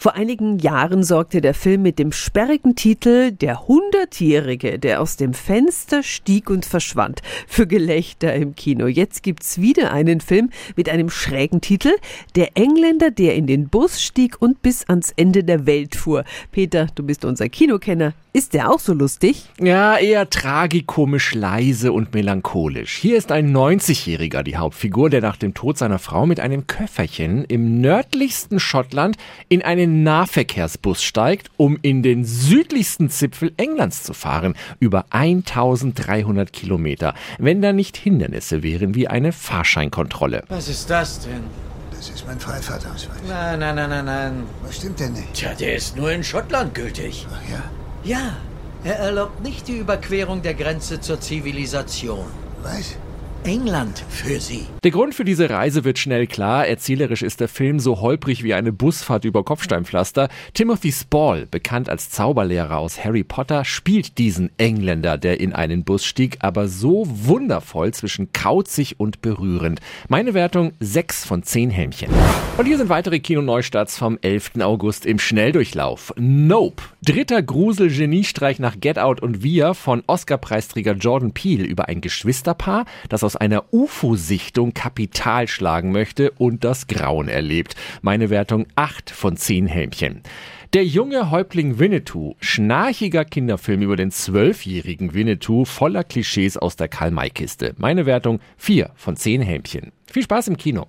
Vor einigen Jahren sorgte der Film mit dem sperrigen Titel Der Hundertjährige, der aus dem Fenster stieg und verschwand, für Gelächter im Kino. Jetzt gibt's wieder einen Film mit einem schrägen Titel Der Engländer, der in den Bus stieg und bis ans Ende der Welt fuhr. Peter, du bist unser Kinokenner. Ist der auch so lustig? Ja, eher tragikomisch leise und melancholisch. Hier ist ein 90-Jähriger die Hauptfigur, der nach dem Tod seiner Frau mit einem Köfferchen im nördlichsten Schottland in einen Nahverkehrsbus steigt, um in den südlichsten Zipfel Englands zu fahren. Über 1300 Kilometer. Wenn da nicht Hindernisse wären wie eine Fahrscheinkontrolle. Was ist das denn? Das ist mein Freifahrtausweis. Nein, nein, nein, nein, nein. Was stimmt denn nicht? Tja, der ist nur in Schottland gültig. Ach ja? Ja, er erlaubt nicht die Überquerung der Grenze zur Zivilisation. Was? England für sie. Der Grund für diese Reise wird schnell klar. Erzählerisch ist der Film so holprig wie eine Busfahrt über Kopfsteinpflaster. Timothy Spall, bekannt als Zauberlehrer aus Harry Potter, spielt diesen Engländer, der in einen Bus stieg, aber so wundervoll zwischen kauzig und berührend. Meine Wertung 6 von 10 Helmchen. Und hier sind weitere Kinoneustarts vom 11. August im Schnelldurchlauf. Nope. Dritter Grusel-Geniestreich nach Get Out und Wir von Oscar-Preisträger Jordan Peele über ein Geschwisterpaar, das aus einer UFO-Sichtung Kapital schlagen möchte und das Grauen erlebt. Meine Wertung 8 von 10 Helmchen. Der junge Häuptling Winnetou, schnarchiger Kinderfilm über den zwölfjährigen Winnetou voller Klischees aus der Karl-May-Kiste. Meine Wertung 4 von 10 Helmchen. Viel Spaß im Kino.